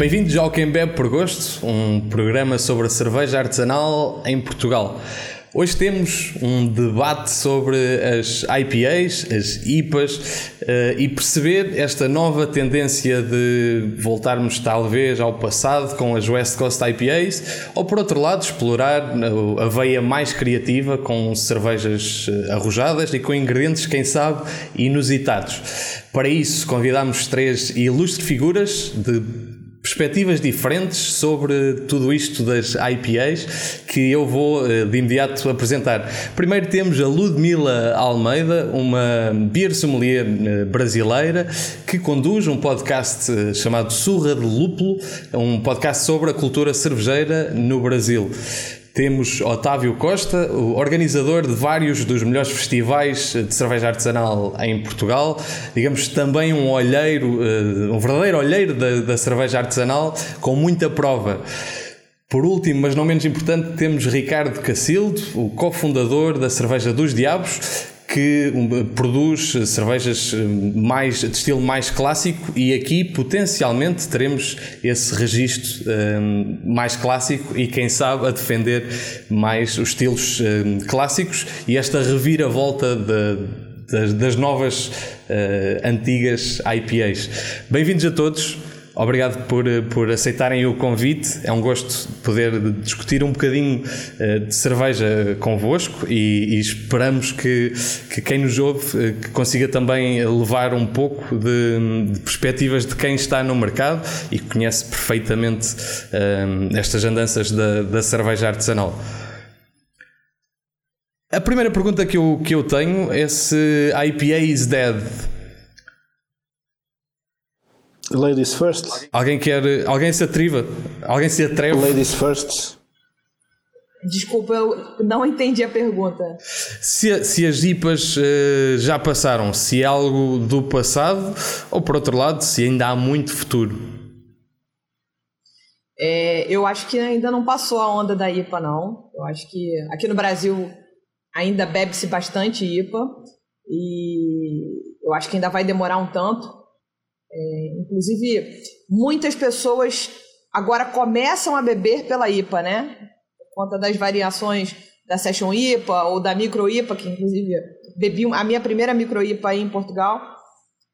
Bem-vindos ao Quem Bebe por Gosto, um programa sobre a cerveja artesanal em Portugal. Hoje temos um debate sobre as IPAs, as IPAs eh, e perceber esta nova tendência de voltarmos talvez ao passado com as West Coast IPAs ou por outro lado explorar a veia mais criativa com cervejas eh, arrojadas e com ingredientes, quem sabe, inusitados. Para isso convidamos três ilustres figuras de perspectivas diferentes sobre tudo isto das IPAs que eu vou eh, de imediato apresentar. Primeiro temos a Ludmila Almeida, uma beer sommelier eh, brasileira que conduz um podcast eh, chamado Surra de Lúpulo, um podcast sobre a cultura cervejeira no Brasil. Temos Otávio Costa, o organizador de vários dos melhores festivais de cerveja artesanal em Portugal, digamos também um olheiro, eh, um verdadeiro olheiro da, da cerveja artesanal com muita prova. Por último, mas não menos importante, temos Ricardo Cacildo, o cofundador da Cerveja dos Diabos, que produz cervejas hum, mais, de estilo mais clássico e aqui potencialmente teremos esse registro um, mais clássico e quem sabe a defender mais os estilos um, clássicos e esta reviravolta de, das, das novas uh, antigas IPAs. Bem-vindos a todos. Obrigado por, por aceitarem o convite. É um gosto poder discutir um bocadinho eh, de cerveja convosco e, e esperamos que, que quem nos ouve eh, que consiga também levar um pouco de, de, perspectivas de quem está no mercado e conhece perfeitamente um, eh, estas andanças da, da cerveja artesanal. A primeira pergunta que eu, que eu tenho é se IPA is dead. Ladies first. Alguém quer. Alguém se atriva? Alguém se atreve? Ladies first. Desculpa, eu não entendi a pergunta. Se, se as IPAs uh, já passaram, se é algo do passado, ou por outro lado, se ainda há muito futuro? É, eu acho que ainda não passou a onda da IPA, não. Eu acho que aqui no Brasil ainda bebe-se bastante IPA. E eu acho que ainda vai demorar um tanto. É, inclusive, muitas pessoas agora começam a beber pela IPA, né? Por conta das variações da Session IPA ou da Micro IPA, que inclusive bebi a minha primeira Micro IPA em Portugal.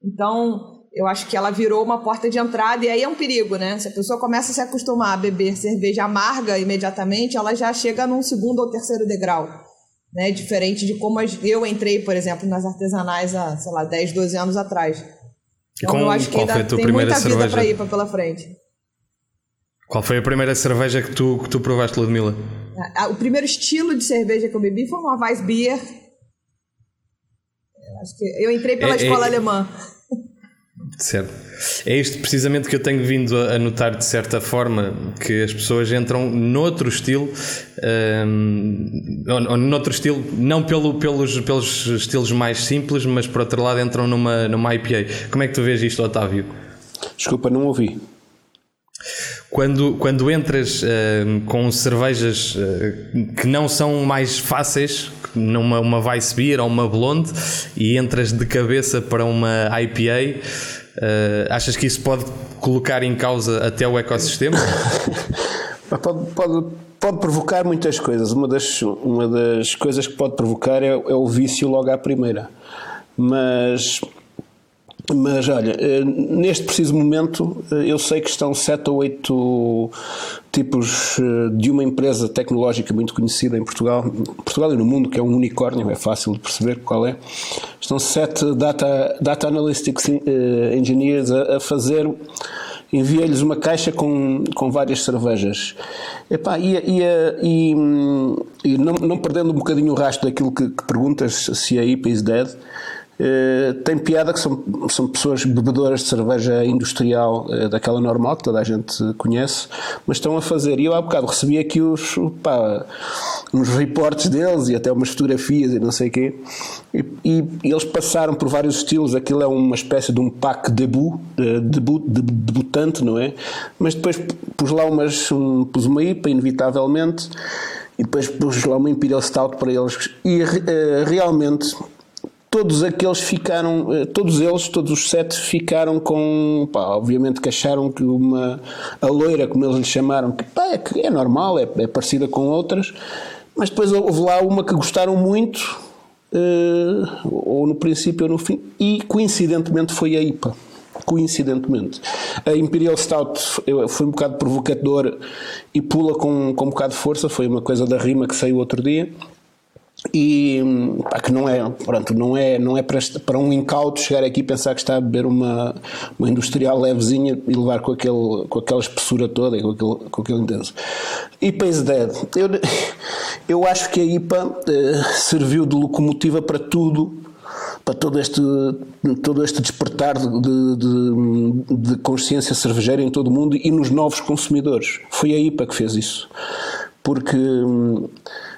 Então, eu acho que ela virou uma porta de entrada e aí é um perigo, né? Se a pessoa começa a se acostumar a beber cerveja amarga imediatamente, ela já chega num segundo ou terceiro degrau. Né? Diferente de como eu entrei, por exemplo, nas artesanais há, sei lá, 10, 12 anos atrás então, Com, eu acho que ainda foi a tua tem primeira muita cerveja? vida para ir pela frente. Qual foi a primeira cerveja que tu, que tu provaste, Ludmilla? O primeiro estilo de cerveja que eu bebi foi uma Weissbier. Eu acho que eu entrei pela é, escola é, alemã. Certo. É isto precisamente que eu tenho vindo a notar de certa forma que as pessoas entram noutro estilo, um, ou, noutro estilo, não pelo, pelos, pelos estilos mais simples, mas por outro lado entram numa, numa IPA. Como é que tu vês isto, Otávio? Desculpa, não ouvi. Quando, quando entras uh, com cervejas uh, que não são mais fáceis, numa uma Weissbier ou uma Blonde, e entras de cabeça para uma IPA, uh, achas que isso pode colocar em causa até o ecossistema? pode, pode, pode provocar muitas coisas. Uma das, uma das coisas que pode provocar é, é o vício logo à primeira. Mas mas olha, eh, neste preciso momento eh, eu sei que estão sete ou oito tipos eh, de uma empresa tecnológica muito conhecida em Portugal, Portugal e no mundo, que é um unicórnio, é fácil de perceber qual é. Estão sete data, data analytics engineers a, a fazer enviei-lhes uma caixa com, com várias cervejas. Epá, e, e, e, e não, não, perdendo um bocadinho o rastro daquilo que, que perguntas se a IPA is dead, Uh, tem piada que são, são pessoas bebedoras de cerveja industrial uh, daquela normal que toda a gente conhece, mas estão a fazer. E eu há bocado recebi aqui os, pá, uns reportes deles e até umas fotografias e não sei o quê. E, e, eles passaram por vários estilos. Aquilo é uma espécie de um pack debut, uh, debut, de, debutante, não é? Mas depois pus lá umas, um, pus uma IPA, inevitavelmente, e depois pus lá uma Imperial Stout para eles. E realmente todos aqueles ficaram, eh, todos eles, todos os sete ficaram com, pá, obviamente que acharam que uma, a loira, como eles lhe chamaram, que, pá, é, que é normal, é, é parecida com outras, mas depois houve lá uma que gostaram muito, uh, ou no princípio ou no fim, e coincidentemente foi a IPA. Coincidentemente, a Imperial Stout foi um bocado provocador e pula com, com um bocado de força. Foi uma coisa da rima que saiu outro dia e pá, que não é, pronto, não é, não é para, para um incauto chegar aqui e pensar que está a beber uma, uma industrial levezinha e levar com, aquele, com aquela espessura toda e com aquele, com aquele intenso. IPA is dead. Eu, eu acho que a IPA uh, serviu de locomotiva para tudo para todo este, todo este despertar de, de, de, consciência cervejeira em todo o mundo e nos novos consumidores. Foi a IPA que fez isso. Porque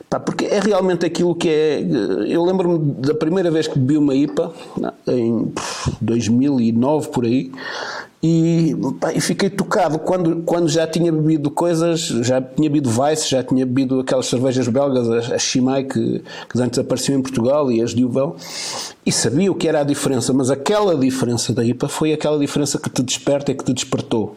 Pá, porque é realmente aquilo que é. Eu lembro-me da primeira vez que bebi uma IPA, em 2009 por aí, e, pá, e, fiquei tocado. Quando, quando já tinha bebido coisas, já tinha bebido Weiss, já tinha bebido aquelas cervejas belgas, as, as Chimay, que, que antes apareciam em Portugal, e as Duvel, e sabia o que era a diferença, mas aquela diferença da IPA foi aquela diferença que te desperta e que te despertou.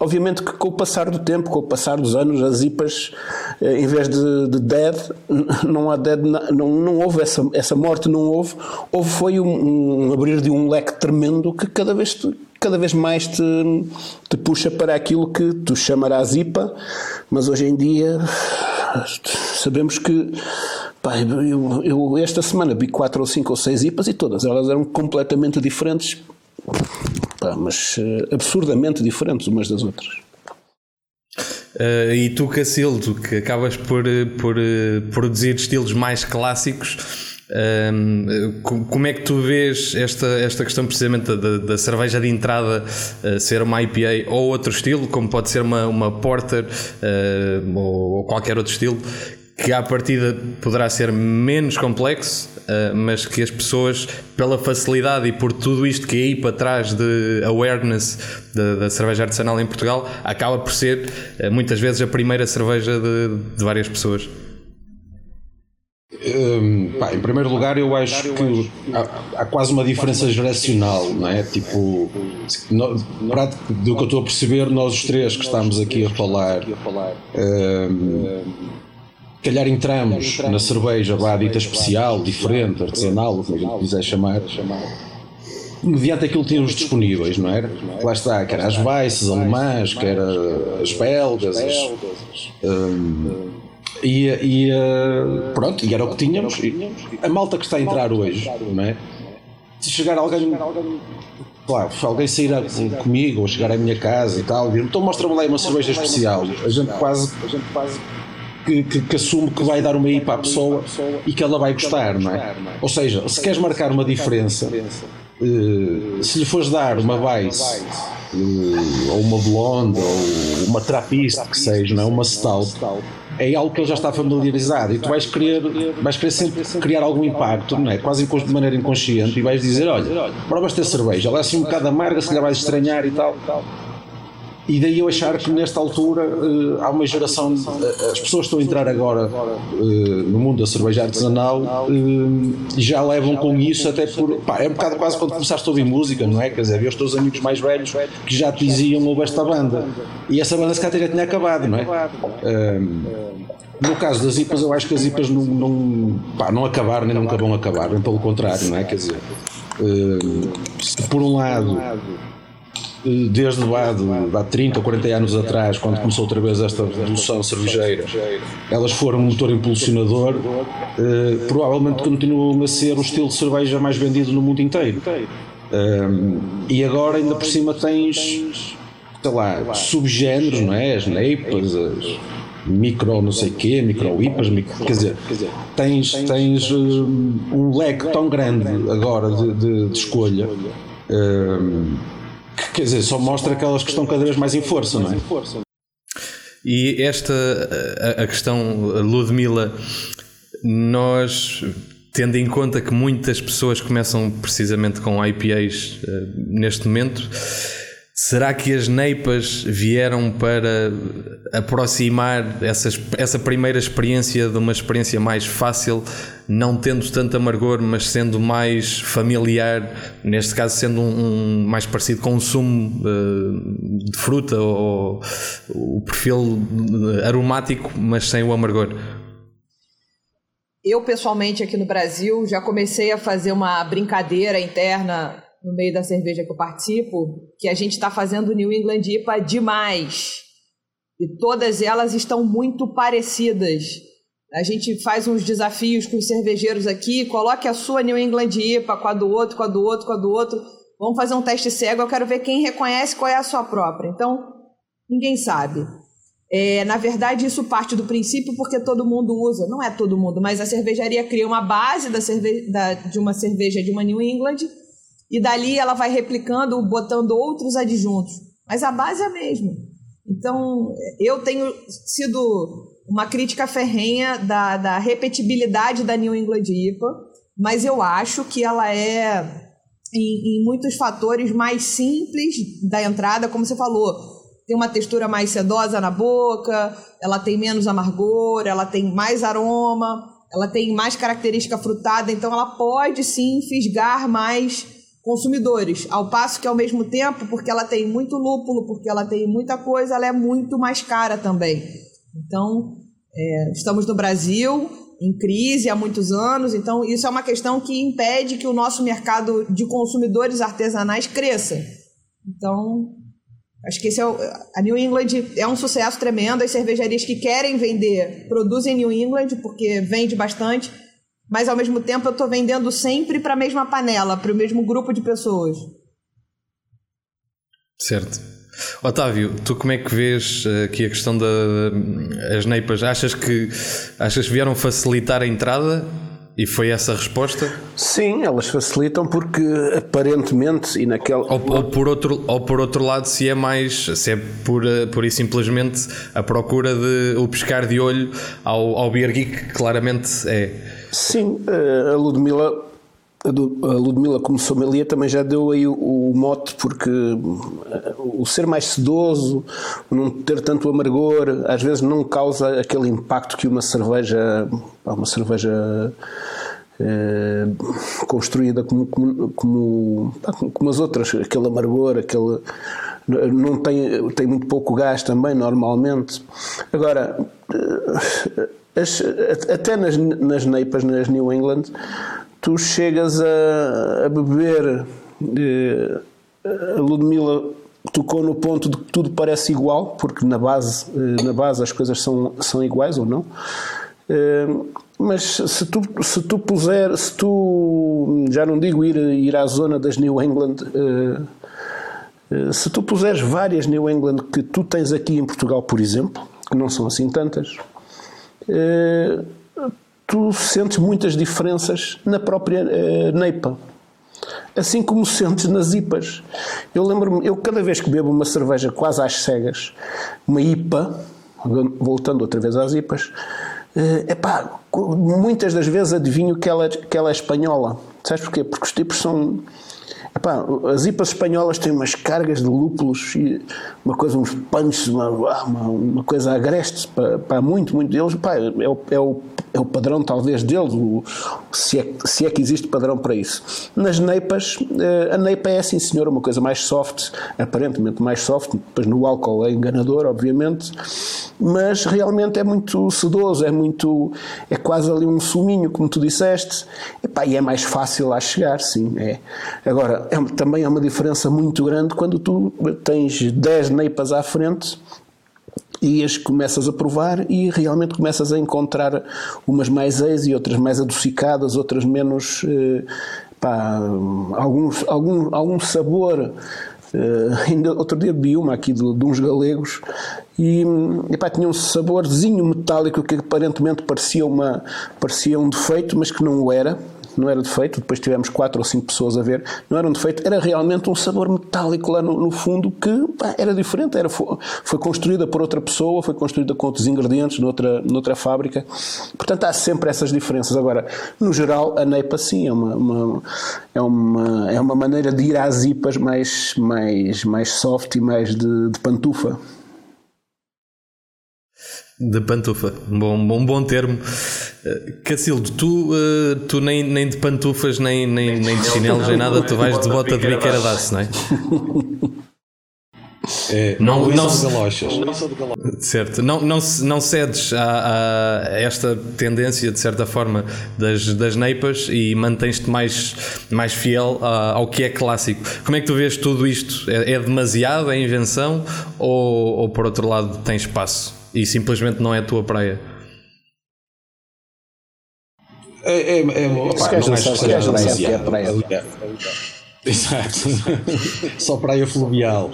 Obviamente que com o passar do tempo, com o passar dos anos, as IPAs, eh, em vez de, de dead, não há dead, não, não houve essa, essa morte, não houve, houve foi um, um abrir de um leque tremendo que cada vez cada vez mais te, te puxa para aquilo que tu chamarás IPA, mas hoje em dia sabemos que pá, eu, eu, esta semana vi quatro ou cinco ou seis IPAs e todas elas eram completamente diferentes, pá, mas uh, absurdamente diferentes umas das outras. Uh, e tu, Cacildo, que acabas por, eh, por uh, produzir estilos mais clássicos, um, como é que tu vês esta, esta questão precisamente da, da cerveja de entrada uh, ser uma IPA ou outro estilo, como pode ser uma, uma Porter uh, ou, ou, qualquer outro estilo, que à partida poderá ser menos complexo, uh, mas que as pessoas, pela facilidade e por tudo isto que é aí para trás de awareness da, da cerveja artesanal em Portugal, acaba por ser muitas vezes a primeira cerveja de, de várias pessoas. Um, pá, em primeiro lugar, eu acho que há, há, quase uma diferença geracional, não é? Tipo, do que eu estou a perceber, nós os três que estamos aqui a falar, um, calhar entramos na cerveja vá dita especial, diferente, artesanal, o que a quiser chamar, mediante aquilo que tínhamos disponíveis, não era? Lá está, quer as Weisses alemãs, quer as belgas, as, um, e, e uh, pronto, e era o que tínhamos. A malta que está a entrar hoje, não é? Se chegar alguém, claro, se alguém sair comigo ou chegar à minha casa e tal, vir então mostra-me lá uma cerveja especial. A gente quase, a que, que, que, assume que vai dar uma IPA à pessoa e que ela vai gostar, não é? Ou seja, se queres marcar uma diferença, uh, se lhe fores dar uma Weiss uh, ou uma Blonde ou uma Trappist, que seja, não é? uma Stout é algo que ele já está familiarizado e tu vais querer, vais querer sempre criar algum impacto, não é? quase de maneira inconsciente, e vais dizer: Olha, provas ter cerveja, ela é assim um bocado amarga, se calhar vais estranhar e tal. E daí eu achar que nesta altura uh, há uma geração, uh, as pessoas que estão a entrar agora uh, no mundo da cerveja artesanal já levam com isso até por. Pá, é um bocado quase quando começaste a ouvir música, não é? Quer dizer, havia os teus amigos mais velhos que já te diziam ouve esta banda. E essa banda se calhar já tinha acabado, não é? no caso das IPAs, eu acho que as IPAs não, não, pá, não acabaram nem nunca vão acabar, pelo contrário, não é? Quer dizer, se por um lado desde lá de, há 30 ou 40 anos atrás, quando começou outra vez esta revolução cervejeira, elas foram um motor impulsionador, eh, provavelmente continuam a ser o estilo de cerveja mais vendido no mundo inteiro. Um, e agora ainda por cima tens, sei lá, subgéneros, não é? As neipas, as micro não sei quê, micro IPAs, micro, quer dizer, tens, tens um, um leque tão grande agora de, de, de escolha. Um, Quer dizer, só mostra aquelas que estão cada vez mais em força, não é? E esta, a, a questão Ludmilla, nós tendo em conta que muitas pessoas começam precisamente com IPAs uh, eh, neste momento, será que as neipas vieram para aproximar essas, essa primeira experiência de uma experiência mais fácil não tendo tanto amargor, mas sendo mais familiar, neste caso sendo um, um mais parecido com um sumo uh, de fruta ou, o perfil aromático, mas sem o amargor. Eu, pessoalmente, aqui no Brasil, já comecei a fazer uma brincadeira interna no meio da cerveja que eu participo, que a gente está fazendo New England IPA demais. E todas elas estão muito parecidas. A gente faz uns desafios com os cervejeiros aqui, coloque a sua New England IPA com a do outro, com a do outro, com a do outro. Vamos fazer um teste cego, eu quero ver quem reconhece qual é a sua própria. Então, ninguém sabe. É, na verdade, isso parte do princípio porque todo mundo usa. Não é todo mundo, mas a cervejaria cria uma base da cerve da, de uma cerveja de uma New England e dali ela vai replicando, botando outros adjuntos. Mas a base é a mesma. Então, eu tenho sido uma crítica ferrenha da, da repetibilidade da New England IPA, mas eu acho que ela é, em, em muitos fatores, mais simples da entrada, como você falou tem uma textura mais sedosa na boca, ela tem menos amargor, ela tem mais aroma, ela tem mais característica frutada, então ela pode sim fisgar mais consumidores. Ao passo que ao mesmo tempo, porque ela tem muito lúpulo, porque ela tem muita coisa, ela é muito mais cara também. Então, é, estamos no Brasil em crise há muitos anos, então isso é uma questão que impede que o nosso mercado de consumidores artesanais cresça. Então, Acho que esse é o, a New England é um sucesso tremendo. As cervejarias que querem vender produzem New England porque vende bastante, mas ao mesmo tempo eu estou vendendo sempre para a mesma panela, para o mesmo grupo de pessoas. Certo. Otávio, tu como é que vês eh, aqui a questão das neipas? Achas que achas que vieram facilitar a entrada e foi essa a resposta? Sim, elas facilitam porque aparentemente e naquela. Ou, ou, por, outro, ou por outro lado, se é mais. se é por, eh, por e simplesmente a procura de o pescar de olho ao, ao Beer Geek, claramente é. Sim, eh, a Ludmilla. A Ludmilla, como sommelier, também já deu aí o, o mote, porque eh, o ser mais sedoso, não ter tanto amargor, às vezes não causa aquele impacto que uma cerveja, uma cerveja eh, construída como, como, como, como, as outras, aquele amargor, aquele. Não tem, tem muito pouco gás também, normalmente. Agora, eh, as, até nas, nas neipas, nas New England, tu chegas a, a beber. Eh, a Ludmilla tocou no ponto de que tudo parece igual, porque na base, na base as coisas são, são iguais ou não. Mas se tu, se tu puser, se tu, já não digo ir, ir à zona das New England, uh, se tu puseres várias New England que tu tens aqui em Portugal, por exemplo, que não são assim tantas, tu sentes muitas diferenças na própria Neipa. Assim como sentes nas IPAs. Eu lembro-me, eu cada vez que bebo uma cerveja quase às cegas, uma IPA, voltando outra vez às IPAs, é epá, muitas das vezes adivinho que ela, que ela é espanhola. Sabes porquê? Porque os tipos são. Epá, as IPAs espanholas têm umas cargas de lúpulos e uma coisa, uns punches, uma, uma, uma coisa agreste para, para muito, muito deles. Epá, é, o, é o é o padrão talvez deles, o, se, é, se é que existe padrão para isso. Nas neipas, eh, a neipa é sim senhor, uma coisa mais soft, aparentemente mais soft, depois no álcool é enganador, obviamente, mas realmente é muito sedoso, é muito, é quase ali um suminho, como tu disseste, Epá, e é mais fácil a chegar, sim, é. Agora, é, também é uma diferença muito grande quando tu tens 10 neipas à frente e as começas a provar e realmente começas a encontrar umas mais ex e outras mais adocicadas, outras menos eh, pá, alguns, algum, algum sabor. Uh, ainda outro dia bebi uma aqui de, de uns galegos e tinha um saborzinho metálico que aparentemente parecia, uma, parecia um defeito, mas que não o era não era defeito, depois tivemos quatro ou cinco pessoas a ver, não era um defeito, era realmente um sabor metálico lá no, no fundo que pá, era diferente, era, foi, foi, construída por outra pessoa, foi construída com outros ingredientes noutra, noutra fábrica, portanto há sempre essas diferenças. Agora, no geral, a Neipa sim é uma, uma é uma, é uma maneira de ir às IPAs mais, mais, mais soft e mais de, de pantufa. De pantufa, um bom, bom, bom termo. Cacildo, tu, uh, tu nem, nem de pantufas, nem, nem, nem de chinelos, nem nada, tu vais de bota de biqueira daço, não é? É, não, não, não, sou de galochas. Certo. Não, não, não cedes a, a, esta tendência, de certa forma, das, das neipas e mantens-te mais, mais fiel a, ao que é clássico. Como é que tu vês tudo isto? É, é demasiado? É invenção? Ou, ou, por outro lado, tem espaço e simplesmente não é a tua praia? É, é, é, opa, não acho que seja demasiado. Exato. Só praia fluvial.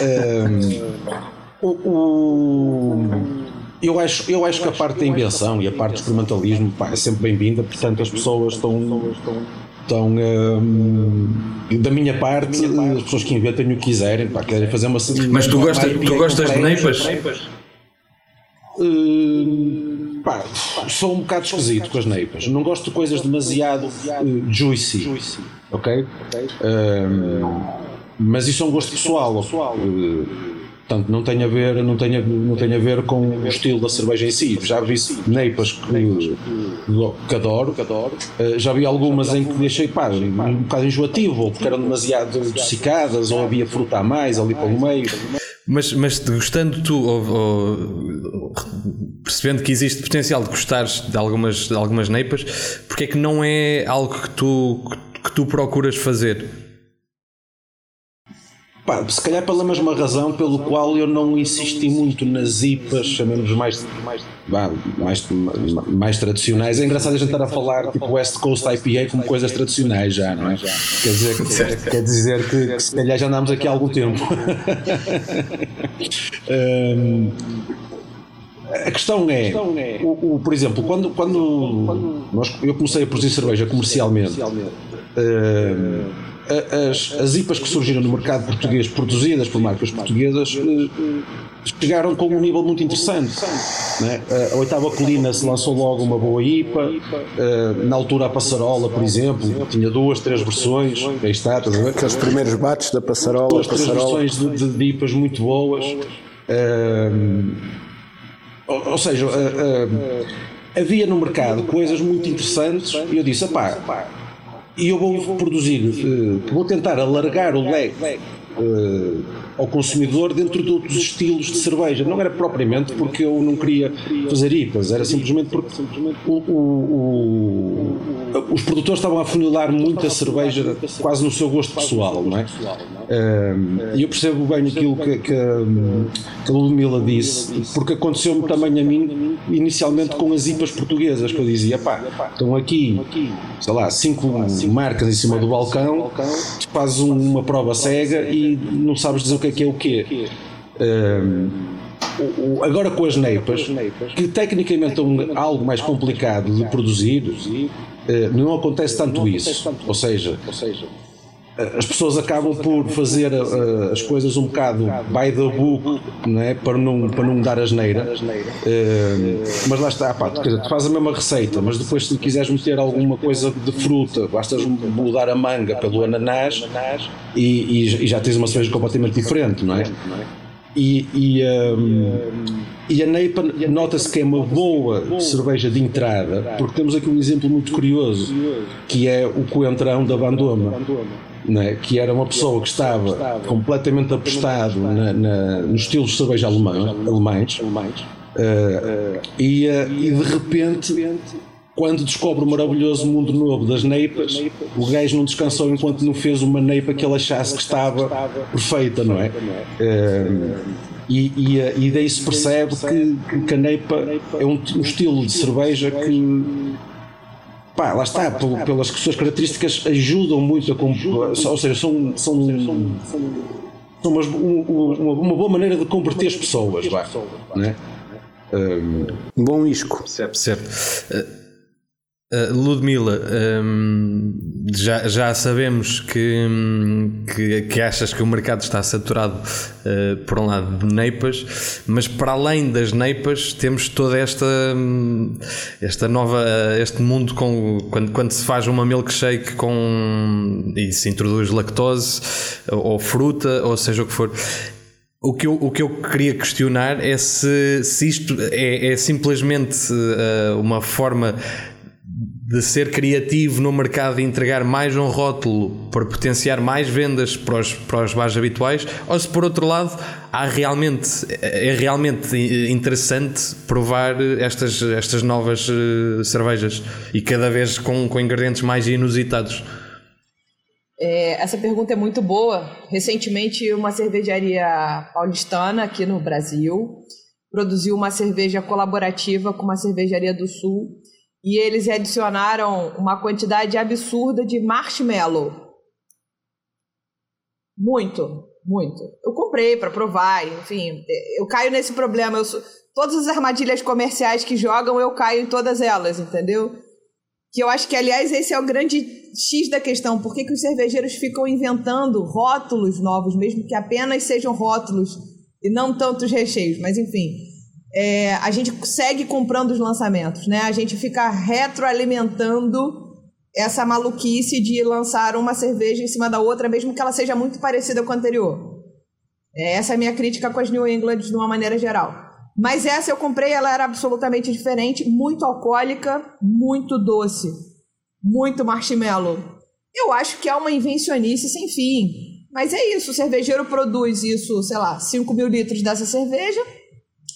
Um, o, o, eu, acho, eu acho que a parte da invenção e a parte do experimentalismo pá, é sempre bem-vinda, portanto as pessoas estão. estão um, da minha parte, as pessoas que inventem o que quiserem, pá, querem fazer uma. Mas tu, gosta, tu gostas de neipas? Uh, pá, sou um bocado esquisito com as neipas. Não gosto de coisas demasiado uh, juicy. Ok? Uh, mas isso é um gosto pessoal. Uh, portanto, não tem a ver, não tem a, não tem a ver com o estilo da cerveja em si. Já vi neipas que, que adoro. Uh, já vi algumas em que deixei pá, um bocado enjoativo, porque eram demasiado adocicadas, ou havia fruta a mais ali pelo meio. Mas, mas gostando tu, ou, ou, percebendo que existe potencial de gostares de algumas, de algumas neipas, porque é que não é algo que tu, que tu procuras fazer? Pá, se calhar pela mesma razão pelo qual eu não insisti muito nas IPAs, chamemos mais, mais, mais, tradicionais. É engraçado a gente estar a falar tipo West Coast IPA como coisas tradicionais já, não é? Quer dizer, que, quer dizer que, que se calhar já andamos aqui há algum tempo. um, a questão é, o, o, por exemplo, quando, quando nós, eu comecei a produzir cerveja comercialmente, uh, as, as IPAs que surgiram no mercado português, produzidas por marcas portuguesas, uh, chegaram com um nível muito interessante. Né? A oitava colina se lançou logo uma boa IPA, uh, na altura a Passarola, por exemplo, tinha duas, três versões, aí está, estás a ver? Aqueles primeiros bates da Passarola. Duas, três versões de, de, IPAs muito boas. Uh, ou, ou seja, havia no mercado coisas muito interessantes e eu disse, pá, e eu vou produzir, uh, vou tentar alargar o leque ao consumidor dentro de outros estilos de cerveja. Não era propriamente porque eu não queria fazer IPAs, era simplesmente porque o, o, o, os produtores estavam a funilar muito a cerveja quase no seu gosto pessoal, não é? E eu percebo bem aquilo que, que, que a Ludmilla disse, porque aconteceu-me também a mim, inicialmente com as IPAs portuguesas, que eu dizia, pá, estão aqui, sei lá, cinco marcas em cima do balcão, fazes uma prova cega e não sabes dizer o que é que é o quê. agora com as neipas, que tecnicamente é algo mais complicado de produzir, eh, não acontece tanto isso. Ou seja, as pessoas acabam por fazer uh, as coisas um bocado by the book né, para, não, para não dar asneira. Uh, mas lá está, pá, tu, fazes a mesma receita mas depois se quiseres meter alguma coisa de fruta basta mudar a manga pelo ananás e, e, e já tens uma cerveja completamente diferente não é? E, e, um, e a Neipa nota-se que é uma boa cerveja de entrada, porque temos aqui um exemplo muito curioso, que é o coentrão da Bandoma né, que era uma pessoa que estava completamente apostado na, na, nos estilos de cerveja alemã, alemães, uh, e, uh, e de repente quando descobre o maravilhoso mundo novo das neipas, o gajo não descansou enquanto não fez uma neipa que ele achasse que estava perfeita, não é? Uh, e, e, e daí se percebe que, que a neipa é um, um estilo de cerveja que pá, lá está, pelas suas características ajudam muito a ou seja, são, são, são umas, uma, uma, boa maneira de converter as pessoas, vai, né? Um, bom isco. Certo, certo. Uh, Ludmila, um, já, já sabemos que, que, que, achas que o mercado está saturado uh, por um lado de neipas, mas para além das neipas temos toda esta, esta nova, este mundo com quando, quando se faz uma milkshake com e se introduz lactose ou fruta, ou seja o que for. O que, eu, o que eu queria questionar é se, se isto é, é simplesmente uh, uma forma de ser criativo no mercado e entregar mais um rótulo para potenciar mais vendas para os, para os bares habituais, ou se por outro lado há realmente, é realmente interessante provar estas, estas novas uh, cervejas e cada vez com, com ingredientes mais inusitados. É, essa pergunta é muito boa. Recentemente, uma cervejaria paulistana aqui no Brasil produziu uma cerveja colaborativa com uma cervejaria do Sul e eles adicionaram uma quantidade absurda de marshmallow. Muito, muito. Eu comprei para provar, enfim, eu caio nesse problema. Eu sou, todas as armadilhas comerciais que jogam, eu caio em todas elas, entendeu? Que eu acho que, aliás, esse é o grande X da questão. Por que, que os cervejeiros ficam inventando rótulos novos, mesmo que apenas sejam rótulos e não tantos recheios? Mas, enfim, é, a gente segue comprando os lançamentos, né? A gente fica retroalimentando essa maluquice de lançar uma cerveja em cima da outra, mesmo que ela seja muito parecida com a anterior. É, essa é a minha crítica com as New England de uma maneira geral. Mas essa eu comprei, ela era absolutamente diferente, muito alcoólica, muito doce, muito marshmallow. Eu acho que é uma invencionice sem fim. Mas é isso, o cervejeiro produz isso, sei lá, 5 mil litros dessa cerveja,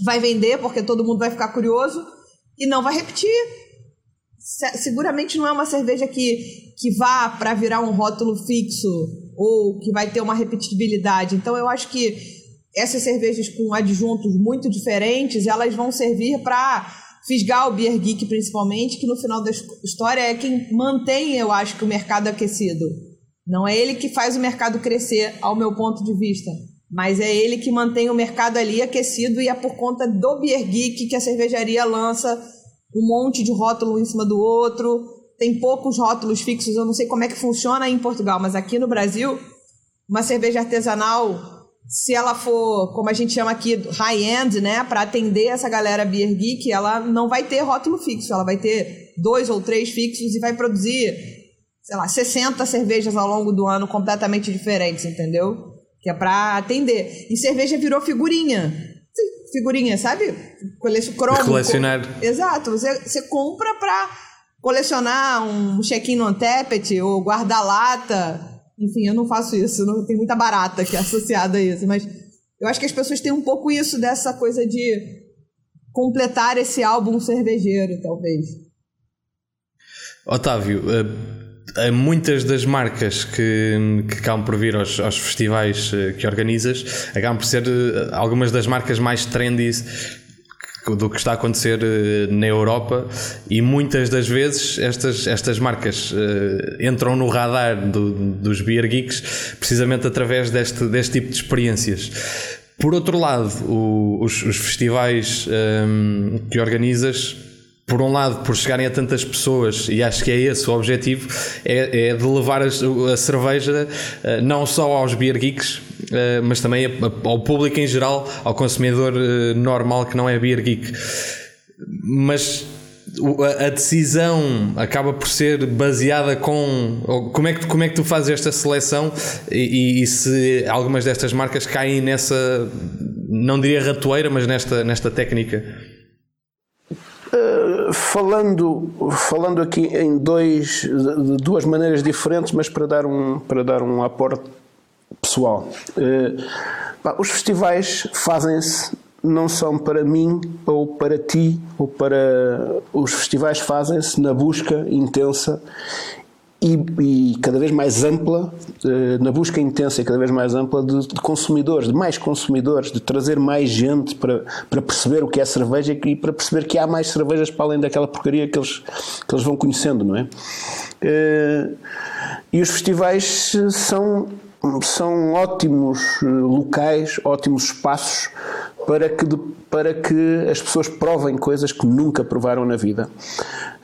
vai vender porque todo mundo vai ficar curioso e não vai repetir. Seguramente não é uma cerveja que, que vá para virar um rótulo fixo ou que vai ter uma repetibilidade. Então eu acho que essas cervejas com adjuntos muito diferentes, elas vão servir para fisgar o Beer Geek principalmente, que no final da história é quem mantém, eu acho, que o mercado aquecido. Não é ele que faz o mercado crescer, ao meu ponto de vista. Mas é ele que mantém o mercado ali aquecido e é por conta do Beer Geek que a cervejaria lança um monte de rótulo em cima do outro. Tem poucos rótulos fixos, eu não sei como é que funciona em Portugal, mas aqui no Brasil, uma cerveja artesanal, se ela for, como a gente chama aqui, high-end, né, para atender essa galera Beer Geek, ela não vai ter rótulo fixo, ela vai ter dois ou três fixos e vai produzir, sei lá, 60 cervejas ao longo do ano completamente diferentes, entendeu? Que é para atender. E cerveja virou figurinha. Figurinha, sabe? Cromo, Colecionar. Exato. Você, você compra para colecionar um check-in no Antepet ou guardar lata. Enfim, eu não faço isso. Não tem muita barata que é associada a isso. Mas eu acho que as pessoas têm um pouco isso dessa coisa de completar esse álbum cervejeiro, talvez. Otávio, uh muitas das marcas que, que acabam por vir aos, aos, festivais eh, que organizas acabam por ser eh, algumas das marcas mais trendy do que está a acontecer eh, na Europa e muitas das vezes estas, estas marcas entram no radar do, dos beer geeks precisamente através deste, deste tipo de experiências. Por outro lado, o, os, os, festivais um, que organizas por um lado, por chegarem a tantas pessoas, e acho que é esse o objetivo, é, é de levar a, a, cerveja eh, não só aos beer geeks, eh, mas também ao público em geral, ao consumidor eh, normal que não é beer geek. Mas a decisão acaba por ser baseada com como é que, como é que tu fazes esta seleção e, e se algumas destas marcas caem nessa, não diria ratoeira, mas nesta, nesta técnica falando, falando aqui em dois, de duas maneiras diferentes, mas para dar um, para dar um aporte pessoal. Pá, os festivais fazem-se não são para mim ou para ti ou para os festivais fazem-se na busca intensa e, e, cada vez mais ampla, eh, na busca intensa e cada vez mais ampla de, de, consumidores, de mais consumidores, de trazer mais gente para, para perceber o que é cerveja e para perceber que há mais cervejas para além daquela porcaria que eles, que eles vão conhecendo, não é? Eh, e os festivais são, são ótimos eh, locais, ótimos espaços para que, para que as pessoas provem coisas que nunca provaram na vida.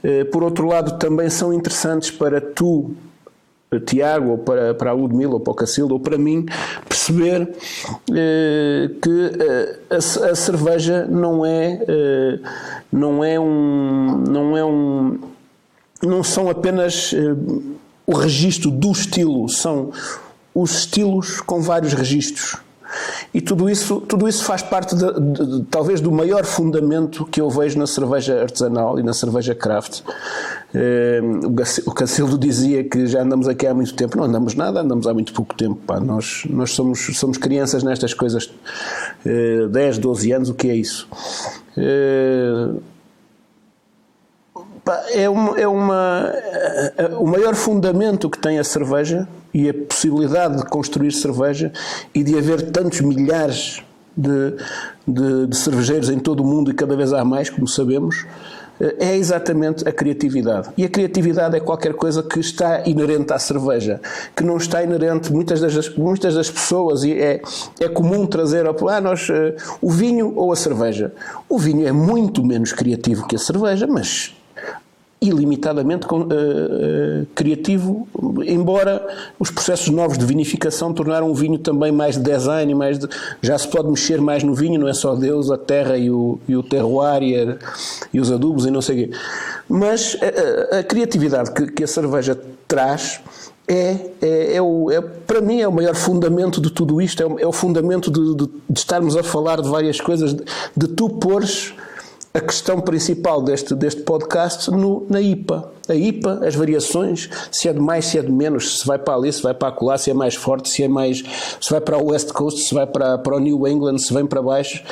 Eh, por outro lado, também são interessantes para tu, Tiago, ou para, para a Ludmila, ou para o Cacildo, ou para mim, perceber eh, que eh, a, a, cerveja não é, eh, não é um. Não é um não são apenas eh, o registro do estilo, são os estilos com vários registros. E tudo isso, tudo isso faz parte, de, de, de, talvez, do maior fundamento que eu vejo na cerveja artesanal e na cerveja craft. Eh, o Cacildo dizia que já andamos aqui há muito tempo. Não andamos nada, andamos há muito pouco tempo. Pá. Nós, nós somos, somos crianças nestas coisas. 10, 12 anos, o que é isso? É uma, é uma o maior fundamento que tem a cerveja e a possibilidade de construir cerveja e de haver tantos milhares de, de, de cervejeiros em todo o mundo e cada vez há mais, como sabemos, é exatamente a criatividade. E a criatividade é qualquer coisa que está inerente à cerveja, que não está inerente muitas das, muitas das pessoas e é, é comum trazer ao ah, nós, o vinho ou a cerveja. O vinho é muito menos criativo que a cerveja, mas ilimitadamente uh, criativo, embora os processos novos de vinificação tornaram o vinho também mais de design, mais de, já se pode mexer mais no vinho, não é só Deus, a terra e o, e o terroir e, a, e os adubos e não sei o quê. Mas a, a criatividade que, que, a cerveja traz é, é, é, o, é, para mim é o maior fundamento de tudo isto, é o, é o fundamento de, de, de, estarmos a falar de várias coisas, de, de tu pôres a questão principal deste, deste podcast no, na IPA. A IPA, as variações, se é de mais, se é de menos, se vai para ali, se vai para acolá, se é mais forte, se é mais. se vai para o West Coast, se vai para, para o New England, se vem para baixo.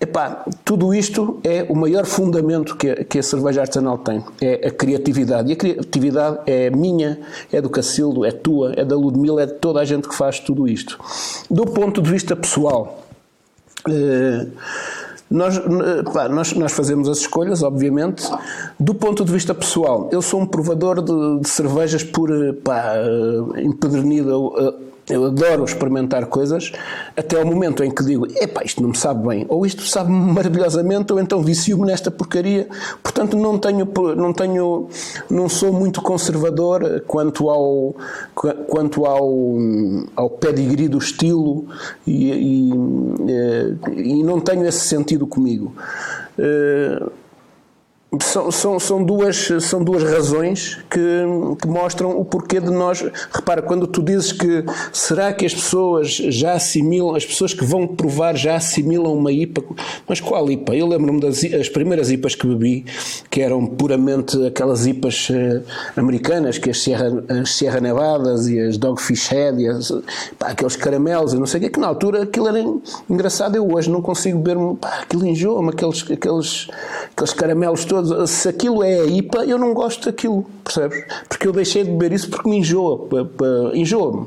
Epá, tudo isto é o maior fundamento que a, que a cerveja artesanal tem, é a criatividade. E a criatividade é minha, é do Cacildo, é tua, é da Ludmilla, é de toda a gente que faz tudo isto. Do ponto de vista pessoal. Eh, nós, pá, nós, nós, fazemos as escolhas, obviamente. Do ponto de vista pessoal, eu sou um provador de, de cervejas por pá, empedernido eu adoro experimentar coisas até ao momento em que digo, epá, isto não me sabe bem, ou isto sabe maravilhosamente, ou então vicio-me nesta porcaria. Portanto, não tenho, não tenho, não sou muito conservador quanto ao, quanto ao, ao pedigree do estilo e, e, eh, e não tenho esse sentido comigo. São, são, são, duas, são duas razões que, que, mostram o porquê de nós. Repara, quando tu dizes que será que as pessoas já assimilam, as pessoas que vão provar já assimilam uma IPA, mas qual IPA? Eu lembro-me das as primeiras IPAs que bebi, que eram puramente aquelas IPAs uh, americanas, que as Sierra, as Sierra Nevadas e as Dogfish Head, e as, pá, aqueles caramelos, e não sei o quê, que na altura aquilo era engraçado. Eu hoje não consigo beber, pá, aquilo enjoa-me, aqueles, aqueles, aqueles caramelos todos se aquilo é a IPA, eu não gosto daquilo, percebes? Porque eu deixei de beber isso porque me enjoa, enjoa-me.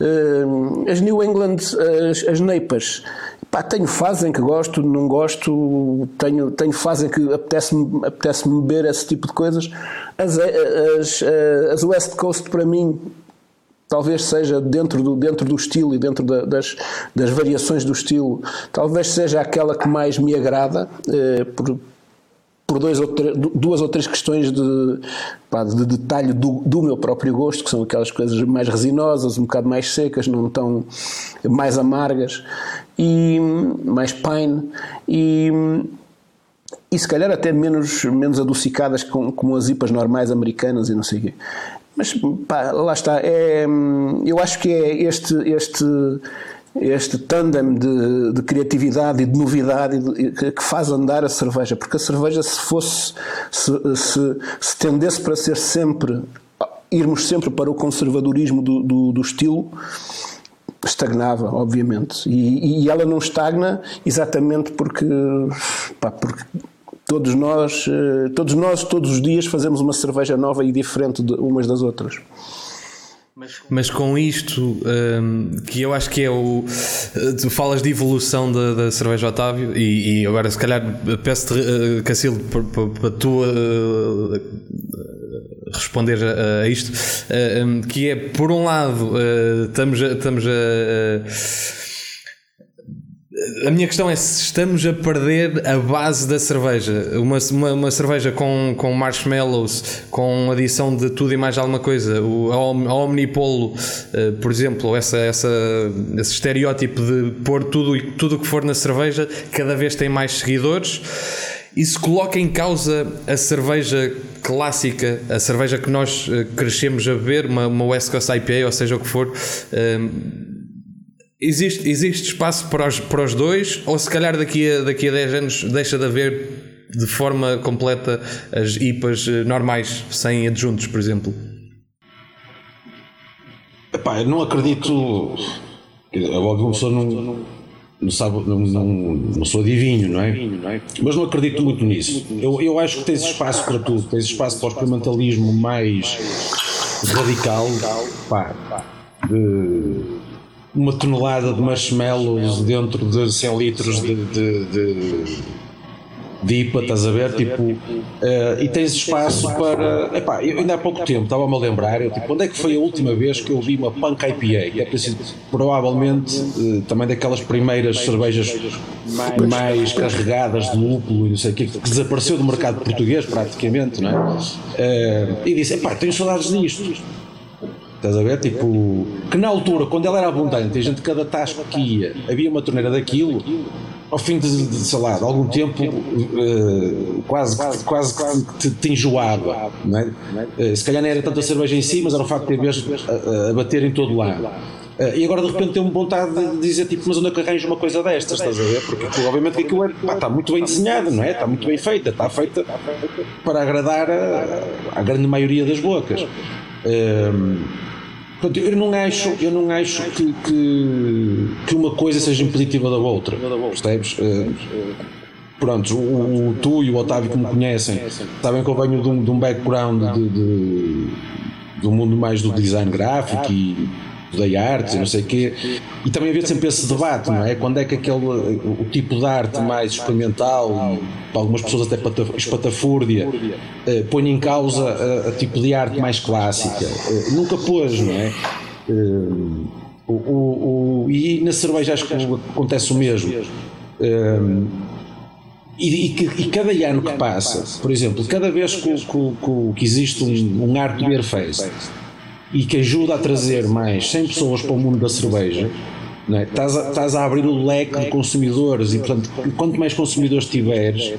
Uh, as New England, as, as Neipas, pá, tenho fase em que gosto, não gosto, tenho, tenho fase em que apetece-me apetece beber esse tipo de coisas. As, as, as West Coast, para mim, talvez seja dentro do, dentro do estilo e dentro da, das, das variações do estilo, talvez seja aquela que mais me agrada, eh, por, por dois ou duas ou três questões de, pá, de detalhe do, do, meu próprio gosto, que são aquelas coisas mais resinosas, um bocado mais secas, não tão mais amargas e mais pine e, e se calhar até menos, menos adocicadas com, como as IPAs normais americanas e não sei o quê. Mas pá, lá está. É, eu acho que é este, este este tandem de, de, criatividade e de novidade que faz andar a cerveja, porque a cerveja se fosse se, se, se tendesse para ser sempre irmos sempre para o conservadorismo do, do, do estilo estagnava, obviamente, e, e, ela não estagna exatamente porque, pá, porque todos nós, eh, todos nós todos os dias fazemos uma cerveja nova e diferente de umas das outras. Mas com isto, um, que eu acho que é o. Tu falas de evolução da, da cerveja Otávio, e, e, agora se calhar peço-te, uh, Cacildo, para tu uh, responder a, a isto, uh, um, que é, por um lado, uh, estamos a. Estamos a a minha questão é se estamos a perder a base da cerveja. Uma, uma, uma, cerveja com, com marshmallows, com adição de tudo e mais alguma coisa. O, a Omnipolo, uh, por exemplo, essa, essa, esse estereótipo de pôr tudo o tudo que for na cerveja, cada vez tem mais seguidores. Isso coloca em causa a cerveja clássica, a cerveja que nós uh, crescemos a beber, uma, uma West Coast IPA, ou seja o que for. Uh, existe, existe espaço para os, para os dois, ou se calhar daqui a, daqui a 10 anos deixa de haver de forma completa as IPAs eh, normais, sem adjuntos, por exemplo? Epá, eu não acredito. É óbvio que uma pessoa não, não, sabe, não, não, não sou adivinho, não é? Mas não acredito muito nisso. Eu, eu acho que tens espaço para tudo, tens espaço para o experimentalismo mais radical, pá, de uma tonelada de marshmallows dentro de 100 litros de, de, de de IPA, estás a ver? Tipo, uh, e tens espaço para. Epá, eu ainda há pouco tempo estava-me a lembrar, eu, tipo, onde é que foi a última vez que eu vi uma Punk IPA? Que é preciso, provavelmente uh, também daquelas primeiras cervejas mais carregadas de lúpulo e não sei o que, que desapareceu do mercado português praticamente, não é? Uh, e disse: epá, tenho saudades disto. Estás a ver? Tipo, que na altura, quando ela era abundante, a gente cada tasco que ia, havia uma torneira daquilo, ao fim de, de, sei lá, de algum tempo, uh, quase, quase, quase, quase te, te enjoava. Não é? Uh, se calhar não era tanto a cerveja em si, mas era o facto de ter vez a, a, bater em todo lado. Uh, e agora de repente tenho vontade de dizer tipo, mas onde é que arranjo uma coisa destas, estás a ver? Porque obviamente que aquilo é, pá, está muito bem desenhado, não é? Está muito bem feita, está feita para agradar a, a grande maioria das bocas. Portanto, eu não acho, eu não acho que, que, que uma coisa seja impeditiva da outra, percebes? Uh, pronto, o, o, tu e o Otávio que me conhecem sabem que eu venho de um, de um background de, de, do mundo mais do design gráfico. e estudei artes e não sei o quê, e também havia sempre esse debate, não é? Quando é que aquele, o tipo de arte mais experimental para algumas pessoas até espatafúrdia eh, põe em causa a, a, tipo de arte mais clássica. Eh, nunca pôs, não é? Eh, o, o, o, e na cerveja acho que acontece o mesmo. Eh, e, e, e, cada ano que passa, por exemplo, cada vez que, que, que existe um, um Art Beer Fest, e que ajuda a trazer mais 100 pessoas para o mundo da cerveja, é? estás, a, estás a abrir o leque de consumidores e, portanto, quanto mais consumidores tiveres,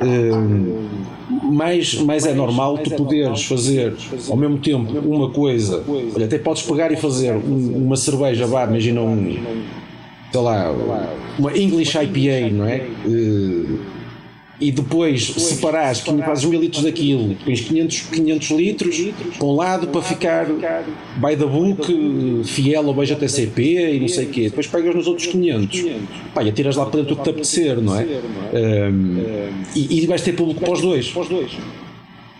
uh, mais, mais é normal tu poderes fazer ao mesmo tempo uma coisa. Olha, até podes pegar e fazer um, uma cerveja, vá, imagina um, sei lá, uma English IPA, não é? Uh, e depois separares, fazes mil litros daquilo, tens 500, 500 litros para um lado para ficar by the book, fiel ao BJTCP e não sei o quê. Depois pegas nos outros 500, pá, e atiras lá para dentro o que te apetecer, não é? Um, e, e vais ter público para os dois.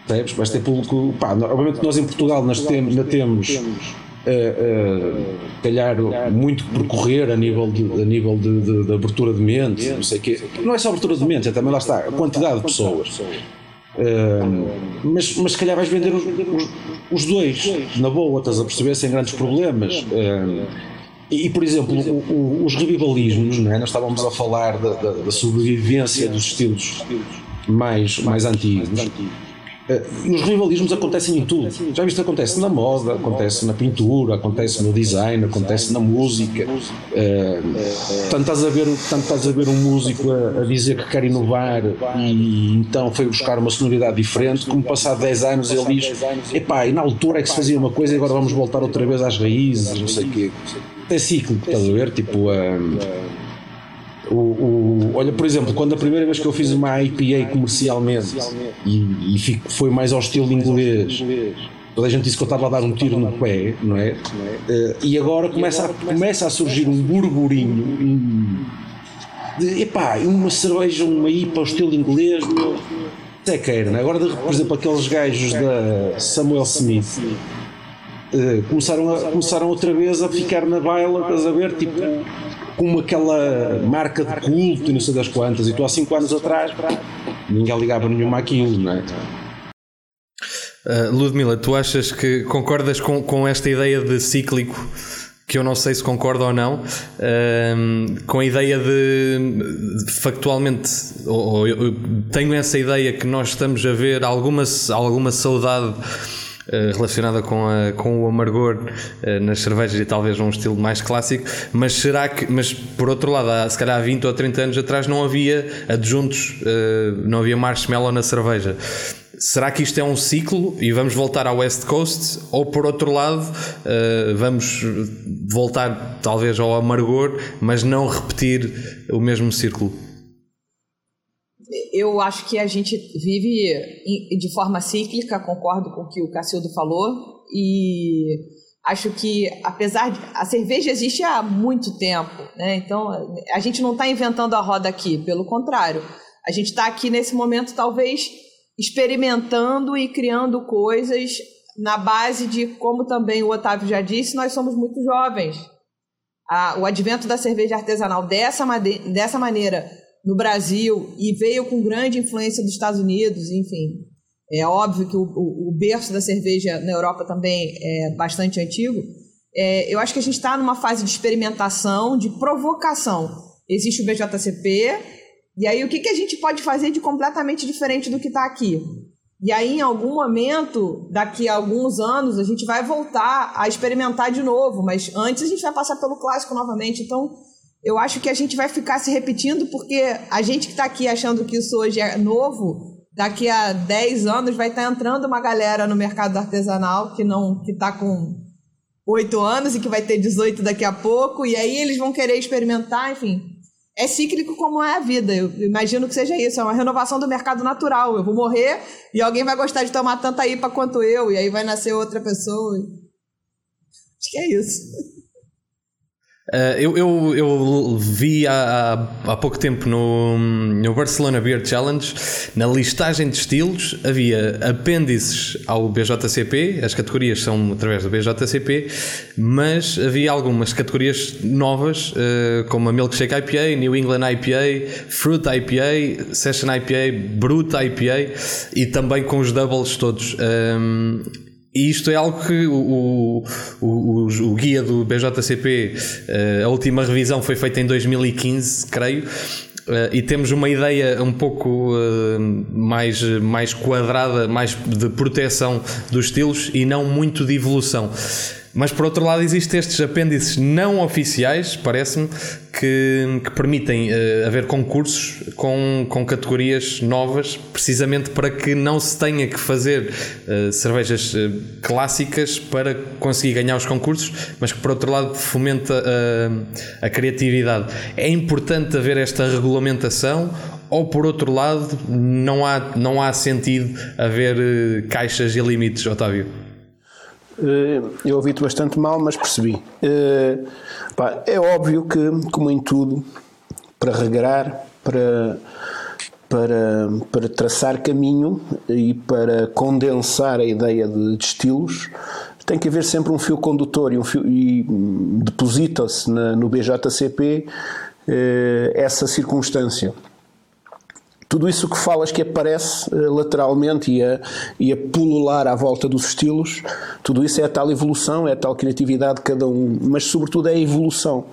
Percebes? Vais ter público. Pá, obviamente nós em Portugal nós temos, ainda temos calhar muito percorrer a nível de, a nível de, de, de abertura de mente, não sei quê. Não é só abertura de mente, é também lá está, a quantidade de pessoas. Uh, mas, mas se calhar vais vender os, os, os, dois na boa, estás a perceber, sem grandes problemas. Uh, e, por exemplo, o, o, os revivalismos, não é? nós estávamos a falar da, da, da sobrevivência dos estilos mais, mais antigos. Uh, os rivalismos acontecem em tudo. Já viste? Acontece na moda, acontece na pintura, acontece no design, acontece na música. Uh, tanto, estás a ver, tanto estás a ver um músico a, a, dizer que quer inovar e então foi buscar uma sonoridade diferente, como passado 10 anos ele diz: epá, e na altura é que se fazia uma coisa e agora vamos voltar outra vez às raízes, não sei o quê. É ciclo, estás a ver? Tipo. Uh, o, o, olha, por exemplo, quando a primeira vez que eu fiz uma IPA comercialmente e, e fico, foi mais ao estilo inglês, toda a gente disse que eu estava a dar um tiro no pé, não é? Uh, e agora começa a, começa a surgir um burburinho de epá, uma cerveja, uma IPA ao estilo inglês, meu. Até queira, é? Agora, por exemplo, aqueles gajos da Samuel Smith. Uh, começaram, a, começaram outra vez a ficar na baila, estás a ver? Tipo, como aquela marca de culto e não sei das quantas, e tu há 5 anos atrás ninguém ligava nenhuma àquilo, não é? Uh, Ludmila, tu achas que concordas com, com esta ideia de cíclico? Que eu não sei se concordo ou não, com a ideia de, de factualmente, ou, ou, eu tenho essa ideia que nós estamos a ver alguma, alguma saudade relacionada com, a, com o amargor uh, nas cervejas e talvez um estilo mais clássico, mas será que, mas por outro lado, há, se calhar há 20 ou 30 anos atrás não havia adjuntos, uh, não havia marshmallow na cerveja. será que isto é um ciclo e vamos voltar ao West Coast? Ou por outro lado, vamos voltar talvez ao amargor, mas não repetir o mesmo círculo? Eu acho que a gente vive de forma cíclica, concordo com o que o Cacildo falou, e acho que apesar de a cerveja existe há muito tempo, né? Então a gente não está inventando a roda aqui, pelo contrário, a gente está aqui nesse momento talvez experimentando e criando coisas na base de, como também o Otávio já disse, nós somos muito jovens. A, o advento da cerveja artesanal dessa, dessa maneira no Brasil e veio com grande influência dos Estados Unidos, enfim. É óbvio que o, o, o berço da cerveja na Europa também é bastante antigo. É, eu acho que a gente está numa fase de experimentação, de provocação. Existe o BJCP, e aí, o que, que a gente pode fazer de completamente diferente do que está aqui? E aí, em algum momento, daqui a alguns anos, a gente vai voltar a experimentar de novo, mas antes a gente vai passar pelo clássico novamente. Então, eu acho que a gente vai ficar se repetindo, porque a gente que está aqui achando que isso hoje é novo, daqui a 10 anos vai estar tá entrando uma galera no mercado artesanal que não que está com 8 anos e que vai ter 18 daqui a pouco, e aí eles vão querer experimentar, enfim é cíclico como é a vida. Eu imagino que seja isso, é uma renovação do mercado natural. Eu vou morrer e alguém vai gostar de tomar tanta IPA quanto eu, e aí vai nascer outra pessoa. Acho que é isso. Uh, eu, eu, eu, vi há, há, pouco tempo no, no Barcelona Beer Challenge, na listagem de estilos, havia apêndices ao BJCP, as categorias são através do BJCP, mas havia algumas categorias novas, uh, como a Milkshake IPA, New England IPA, Fruit IPA, Session IPA, Brut IPA e também com os doubles todos. Um, e isto é algo que o, o, o, o guia do BJCP, eh, a última revisão foi feita em 2015, creio, Uh, e temos uma ideia um pouco uh, mais, mais quadrada, mais de proteção dos estilos e não muito de evolução. Mas por outro lado, existem estes apêndices não oficiais, parece-me, que, que, permitem uh, haver concursos com, com categorias novas, precisamente para que não se tenha que fazer uh, cervejas uh, clássicas para conseguir ganhar os concursos, mas que por outro lado fomenta a criatividade. É importante haver esta regulamentação ou por outro lado não há, não há sentido haver caixas e limites, Otávio? Eh, eu ouvi-te bastante mal, mas percebi. Eh, é óbvio que, como em tudo, para regrar, para, para, para traçar caminho e para condensar a ideia de, de estilos, tem que haver sempre um fio condutor e, um e deposita-se no BJCP eh, essa circunstância tudo isso que falas que aparece uh, lateralmente e a, e a pulular à volta dos estilos, tudo isso é a tal evolução, é a tal criatividade de cada um, mas sobretudo é a evolução.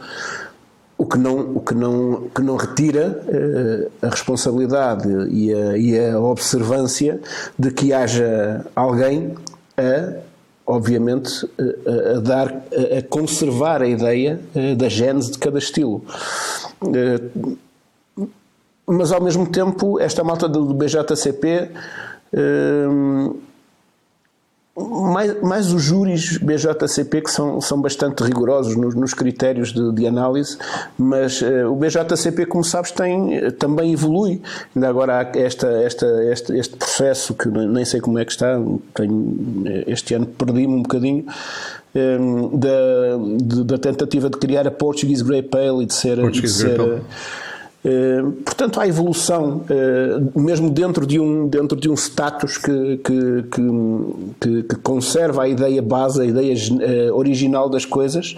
O que não, o que não, que não retira uh, a responsabilidade e a, e a observância de que haja alguém a obviamente, a, dar, a conservar a ideia eh, da gênese de cada estilo mas ao mesmo tempo, esta malta do BJCP. Hum, mais, mais os júris BJCP que são, são bastante rigorosos nos, nos critérios de, de, análise, mas uh, o BJCP, como sabes, tem, também evolui. Ainda agora há esta, esta, este, este processo que nem sei como é que está, tenho, este ano perdi-me um bocadinho, um, da, da tentativa de criar a Portuguese Grey Pale e de ser. de ser eh, portanto, há evolução, uh, mesmo dentro de um, dentro de um status que, que, que, que conserva a ideia base, a ideia uh, original das coisas,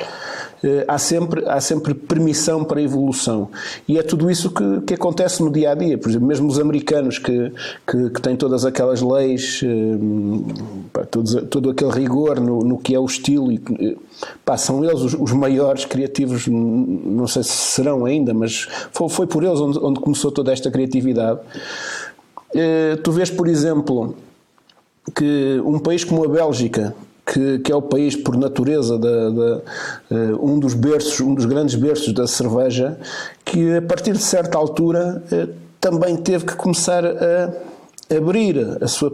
eh, há sempre, há sempre permissão para evolução. E é tudo isso que, que acontece no dia a dia. Por exemplo, mesmo os americanos que, que, que têm todas aquelas leis, eh, todo, todo aquele rigor no, no que é o estilo, e, eh, pá, são eles os, os, maiores criativos, não sei se serão ainda, mas foi, foi por eles onde, onde começou toda esta criatividade. Tu vês, por exemplo, que um país como a Bélgica que, que é o país por natureza da, da, uh, um dos berços, um dos grandes berços da cerveja, que a partir de certa altura uh, também teve que começar a, abrir, a sua,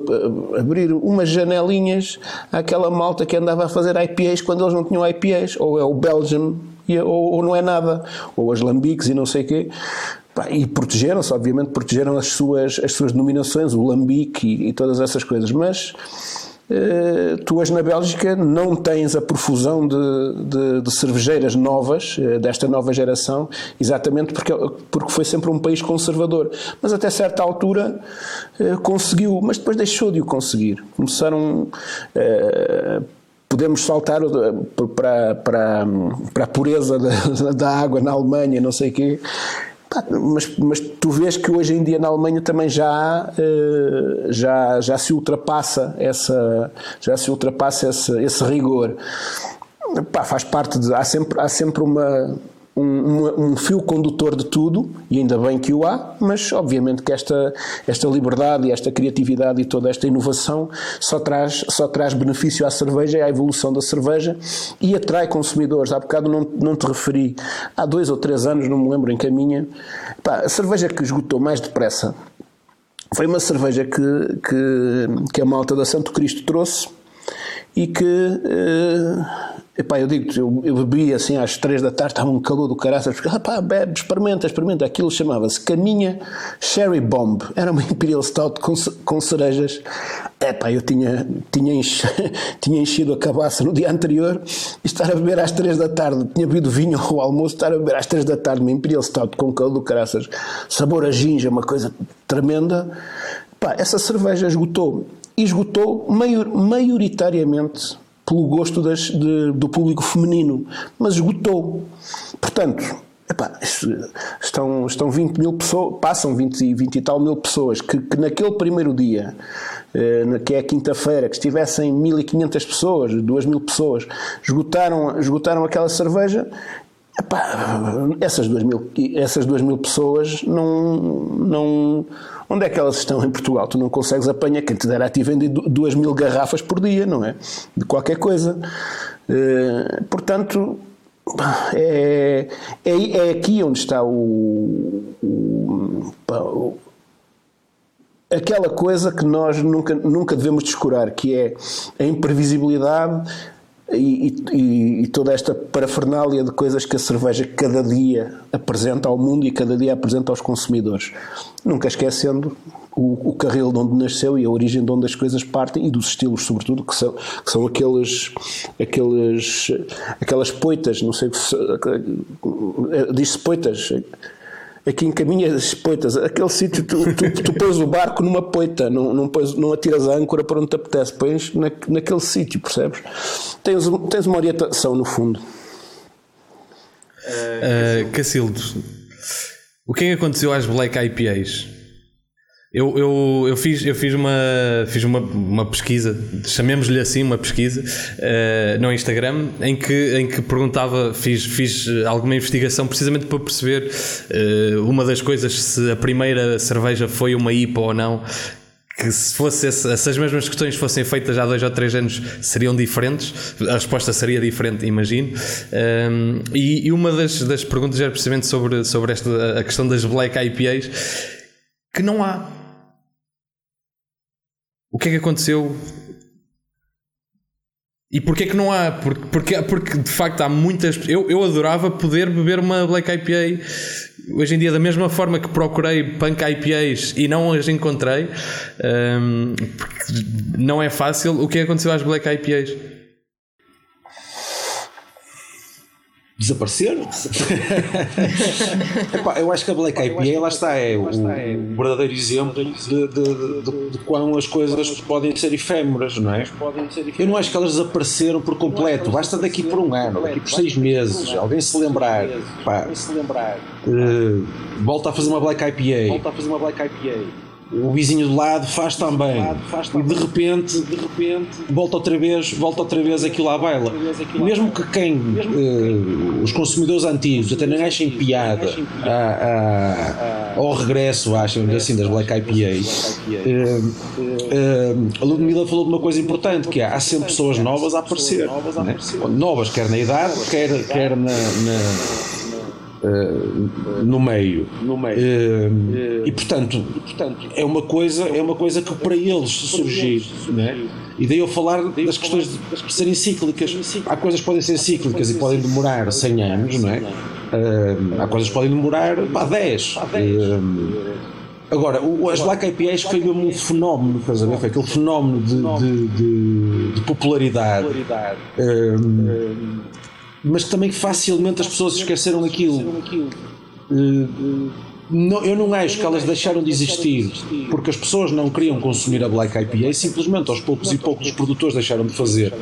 abrir umas janelinhas àquela malta que andava a fazer IPAs quando eles não tinham IPAs, ou é o Belgium, ou, ou não é nada, ou as Lambics e não sei o quê. E protegeram-se, obviamente, protegeram as suas, as suas denominações, o Lambic e, e todas essas coisas, mas tu hoje na Bélgica não tens a profusão de, de, de, cervejeiras novas, eh, desta nova geração, exatamente porque, porque foi sempre um país conservador. Mas até certa altura eh, conseguiu, mas depois deixou de o conseguir. Começaram. Podemos saltar para, para, para a pureza da, da água na Alemanha, não sei o quê mas, mas tu vês que hoje em dia na Alemanha também já, eh, já, já se ultrapassa essa já se ultrapassa esse, esse rigor. Pá, faz parte de há sempre há sempre uma um, um, fio condutor de tudo, e ainda bem que o há, mas obviamente que esta, esta liberdade e esta criatividade e toda esta inovação só traz, só traz benefício à cerveja e à evolução da cerveja e atrai consumidores. Há bocado não, não te referi, há dois ou três anos, não me lembro em caminha, pá, a cerveja que esgotou mais depressa foi uma cerveja que, que, que a malta da Santo Cristo trouxe e que. Uh, Epá, eu digo eu, eu bebi assim às três da tarde, estava um calor do caraças, porque, ah, pá, bebe, experimenta, experimenta. Aquilo chamava-se Caminha Sherry Bomb. Era uma Imperial Stout com, com cerejas. Epá, eu tinha, tinha, enchi, tinha enchido a cabaça no dia anterior e estar a beber às três da tarde. Tinha bebido vinho ao almoço, estar a beber às três da tarde uma Imperial Stout com calor do caraças. Sabor a ginja, uma coisa tremenda. Pá, essa cerveja esgotou. Esgotou maior, maioritariamente pelo gosto das, de, do público feminino, mas esgotou. Portanto, epá, estão, estão 20 mil pessoas, passam 20, 20 e tal mil pessoas que, que naquele primeiro dia, eh, que é quinta-feira, que estivessem 1500 pessoas, 2000 pessoas, esgotaram, esgotaram aquela cerveja Epá, essas duas mil, essas duas mil pessoas não, não. Onde é que elas estão em Portugal? Tu não consegues apanhar. Quem te dera a ti vende duas mil garrafas por dia, não é? De qualquer coisa. Uh, portanto, é, é, é, aqui onde está o, o, o, aquela coisa que nós nunca, nunca devemos descurar, que é a imprevisibilidade e, e, e, toda esta parafernália de coisas que a cerveja cada dia apresenta ao mundo e cada dia apresenta aos consumidores. Nunca esquecendo o, o carril de onde nasceu e a origem de onde as coisas partem e dos estilos, sobretudo, que são, que são aqueles, aqueles, aquelas poitas, não sei se. diz-se poitas aqui encaminha as poitas. Aquele sítio, tu, tu, tu pões o barco numa poita, não, não, pões, não atiras a âncora para onde te apetece, pões na, naquele sítio, percebes? Tens, tens uma orientação no fundo. Uh, Cacildo, o que é que aconteceu às Black IPAs? Eu, eu, eu, fiz, eu fiz, uma, fiz uma, uma pesquisa, chamemos-lhe assim, uma pesquisa, uh, no Instagram, em que, em que perguntava, fiz, fiz alguma investigação precisamente para perceber uh, uma das coisas, se a primeira cerveja foi uma IPA ou não, que se, fosse se as mesmas questões fossem feitas há dois ou três anos seriam diferentes, a resposta seria diferente, imagino. Um, ehm, e, e, uma das, das perguntas era precisamente sobre, sobre esta, a questão das Black IPAs, que não há o que é que aconteceu? E porquê que não há? Porque, porque, porque de facto há muitas. Eu, eu adorava poder beber uma Black IPA. Hoje em dia, da mesma forma que procurei Punk IPAs e não as encontrei, um, não é fácil. O que aconteceu às Black IPAs? Desapareceram. Epá, eu acho que a Black IPA lá está, é o, o verdadeiro exemplo de, de, de, de, quão as coisas podem ser efêmeras, não é? Eu não acho que elas desapareceram por completo, basta daqui por um ano, daqui por seis meses, alguém se lembrar, pá, uh, volta a fazer uma Black IPA. Volta a fazer uma Black IPA o vizinho do lado faz também. e de repente, de repente volta outra vez volta outra vez aquilo à baila. mesmo que quem uh, os consumidores antigos até nem achem piada a, a, ao regresso acham assim das Black IPA uh, uh, a Ludmilla falou de uma coisa importante que é, há sempre pessoas novas a aparecer né? novas quer na idade quer, quer na, na Uh, no meio, no meio. Uh, e, portanto, é uma coisa é uma coisa que para eles surgir né? e daí eu falar das questões de serem cíclicas. há coisas que podem ser cíclicas. e podem demorar 100 anos não é? Uh, há coisas que podem demorar pá, 10 agora, o, as Black IPAs foi mesmo um fenómeno estás a ver? foi aquele fenómeno de, de, de, de popularidade mas também facilmente as pessoas esqueceram daquilo. Uh, não, eu não acho que elas deixaram de existir porque as pessoas não queriam consumir a Black IPA, simplesmente aos poucos e poucos os produtores deixaram de fazer.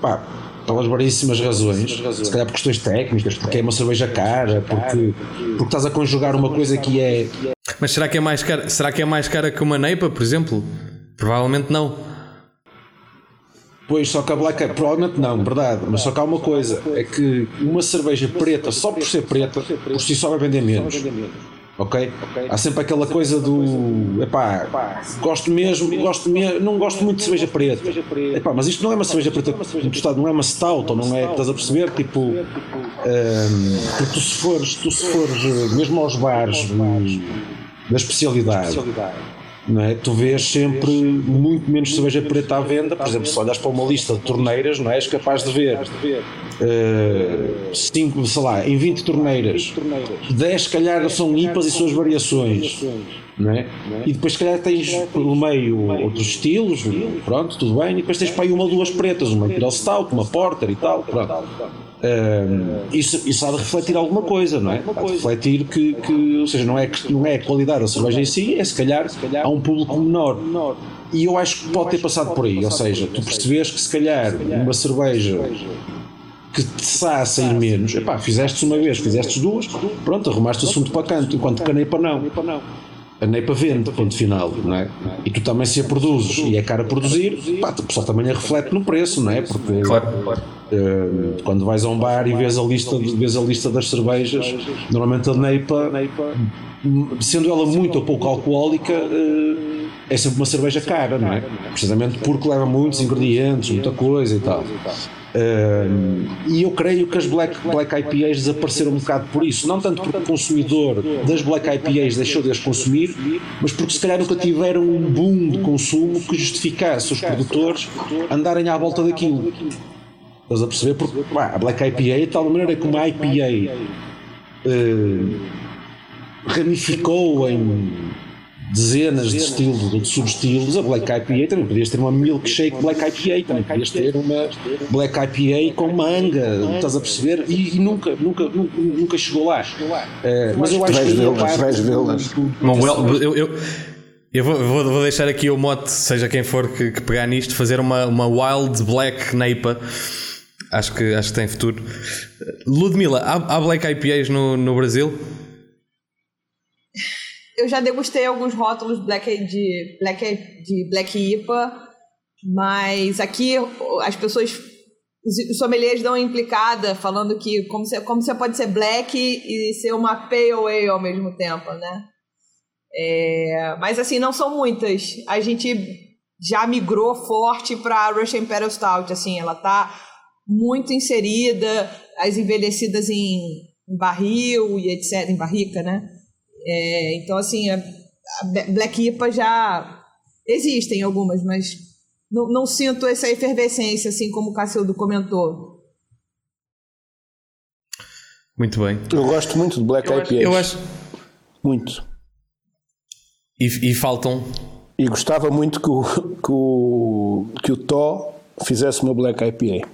Pá, pelas variedíssimas razões, se calhar por questões técnicas, porque é uma cerveja cara, porque, porque estás a conjugar uma coisa que é. Mas será que é mais cara, será que é mais cara que uma Neipa, por exemplo? Provavelmente não. Pois, só que a Black provavelmente não, verdade, mas só que há uma coisa, é que uma cerveja preta, só por ser preta, por si só vai vender menos. Ok? Há sempre aquela coisa do. Epá, gosto mesmo, gosto mesmo, não gosto muito de cerveja preta. Epá, mas isto não é uma cerveja preta não é uma stout, ou não é, estás a perceber? Tipo, um, porque tu se fores, tu se fores mesmo aos bares da especialidade não é? Tu vês sempre muito menos cerveja preta à venda. Por exemplo, se olhas para uma lista de torneiras, não é? és capaz de ver uh, cinco, sei lá, em 20 torneiras, 10 se calhar são IPAs e suas variações. Não é? E depois, se calhar, tens pelo meio outros estilos, pronto, tudo bem, e depois tens para aí uma ou duas pretas, uma Imperial Stout, uma Porter e tal, pronto. Uh, isso, isso há de refletir alguma coisa, não é? Há de refletir que, que ou seja, não é, não é a qualidade da cerveja em si, é se calhar há um público menor. E eu acho que pode ter passado por aí, ou seja, tu percebes que se calhar uma cerveja que te está a sair menos, epá, fizeste uma vez, fizeste duas, pronto, arrumaste o assunto para canto, enquanto que a neipa não. A neipa vende, ponto final, não é? E tu também se a produzes e é caro a produzir, pá, o pessoal também reflete no preço, não é? Porque claro, claro. Uh, quando vais a um bar e vês a lista, vês a lista das cervejas, normalmente a neipa, sendo ela muito ou pouco alcoólica, uh, é sempre uma cerveja cara, não é? Precisamente porque leva muitos ingredientes, muita coisa e tal. Uh, e eu creio que as Black, Black IPAs desapareceram um bocado por isso, não tanto porque o consumidor das Black IPAs deixou de as consumir, mas porque se calhar nunca tiveram um boom de consumo que justificasse os produtores andarem à volta daquilo. Estás a perceber? Porque pá, a Black IPA, de tal maneira como a IPA uh, ramificou em dezenas de estilos, de subestilos, a Black IPA também podias ter uma milkshake Black IPA, também podias ter uma Black IPA com manga, estás a perceber? E, e nunca, nunca, nunca, nunca, chegou lá. Uh, mas eu acho que vais vê-las. Eu, eu, eu vou, vou, vou, deixar aqui o mote, seja quem for que, que pegar nisto, fazer uma, uma Wild Black Neipa. Acho que, acho que tem futuro. Ludmila, há, há Black IPAs no, no Brasil? Eu já degustei alguns rótulos black de black de black IPA, mas aqui as pessoas os sommeliers dão uma implicada falando que como você, como você pode ser black e ser uma pale ale ao mesmo tempo, né? É, mas assim, não são muitas. A gente já migrou forte para Russian Imperial Stout, assim, ela tá muito inserida, as envelhecidas em, em barril e etc, em barrica, né? É, então, assim, a, a Black IPA já existem algumas, mas não, não, sinto essa efervescência, assim como o Cacildo comentou. Muito bem. Eu gosto muito de Black IPA. Eu acho. Muito. E, e, faltam. E gostava muito que o, que o, que o Tó fizesse uma Black IPA.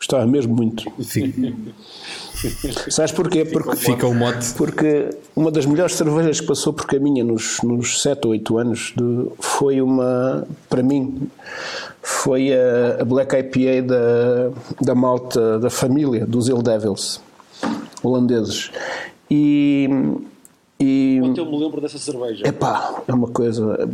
Gostava mesmo muito. Sim. Sabes porquê? Porque, Fica o mote. Porque uma das melhores cervejas que passou por caminha nos, nos 7 ou 8 anos de, foi uma, para mim, foi a, a Black IPA da, da malta da família, dos Ill Devils, holandeses. E, e, Quanto eu me lembro dessa cerveja. Epá, é uma coisa.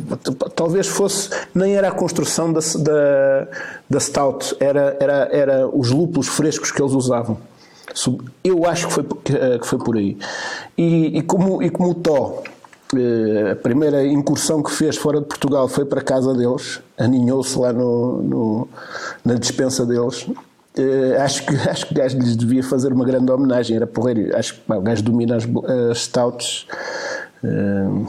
Talvez fosse. Nem era a construção da, da, da Stout, era, era, era os lúpulos frescos que eles usavam. Eu acho que foi, eh, que foi por aí. E, e como, e como o Tó, eh, a primeira incursão que fez fora de Portugal foi para a casa deles, aninhou-se lá no, no, na dispensa deles. Uh, acho, que, acho que o gajo lhes devia fazer uma grande homenagem. Era porreiro. Acho que pá, o gajo domina as, as stouts. Uh,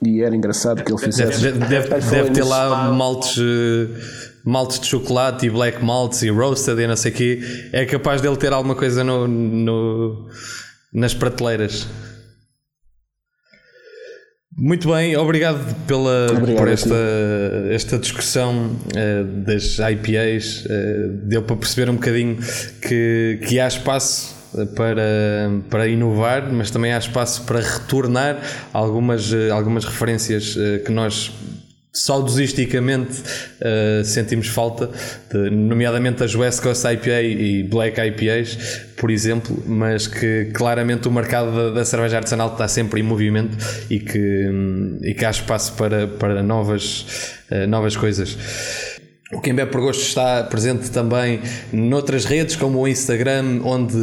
e era engraçado que ele fizesse. Deve, deve, deve ter lá maltes, maltes de chocolate e black malts e roasted e não sei o quê. É capaz dele ter alguma coisa no, no nas prateleiras. Muito bem, obrigado, pela, obrigado por esta, esta discussão uh, das IPAs. Uh, deu para perceber um bocadinho que, que há espaço para, para inovar, mas também há espaço para retornar algumas, eh, algumas referências que nós saudosisticamente uh, sentimos falta, de, nomeadamente as West Coast IPA e Black IPAs, por exemplo, mas que claramente o mercado da, da cerveja artesanal está sempre em movimento e que, e que há espaço para, para novas, uh, novas coisas. O Quem Bebe por Gosto está presente também noutras redes, como o Instagram, onde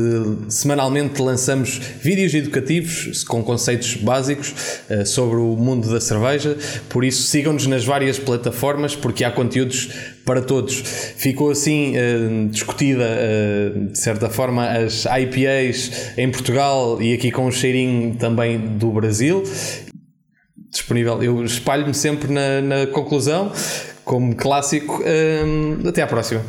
semanalmente lançamos vídeos educativos com conceitos básicos uh, sobre o mundo da cerveja. Por isso, sigam-nos nas várias plataformas, porque há conteúdos para todos. Ficou assim uh, discutida, uh, de certa forma, as IPAs em Portugal e aqui com um cheirinho também do Brasil. Disponível, eu espalho-me sempre na, na conclusão como clássico. Um, até à próxima.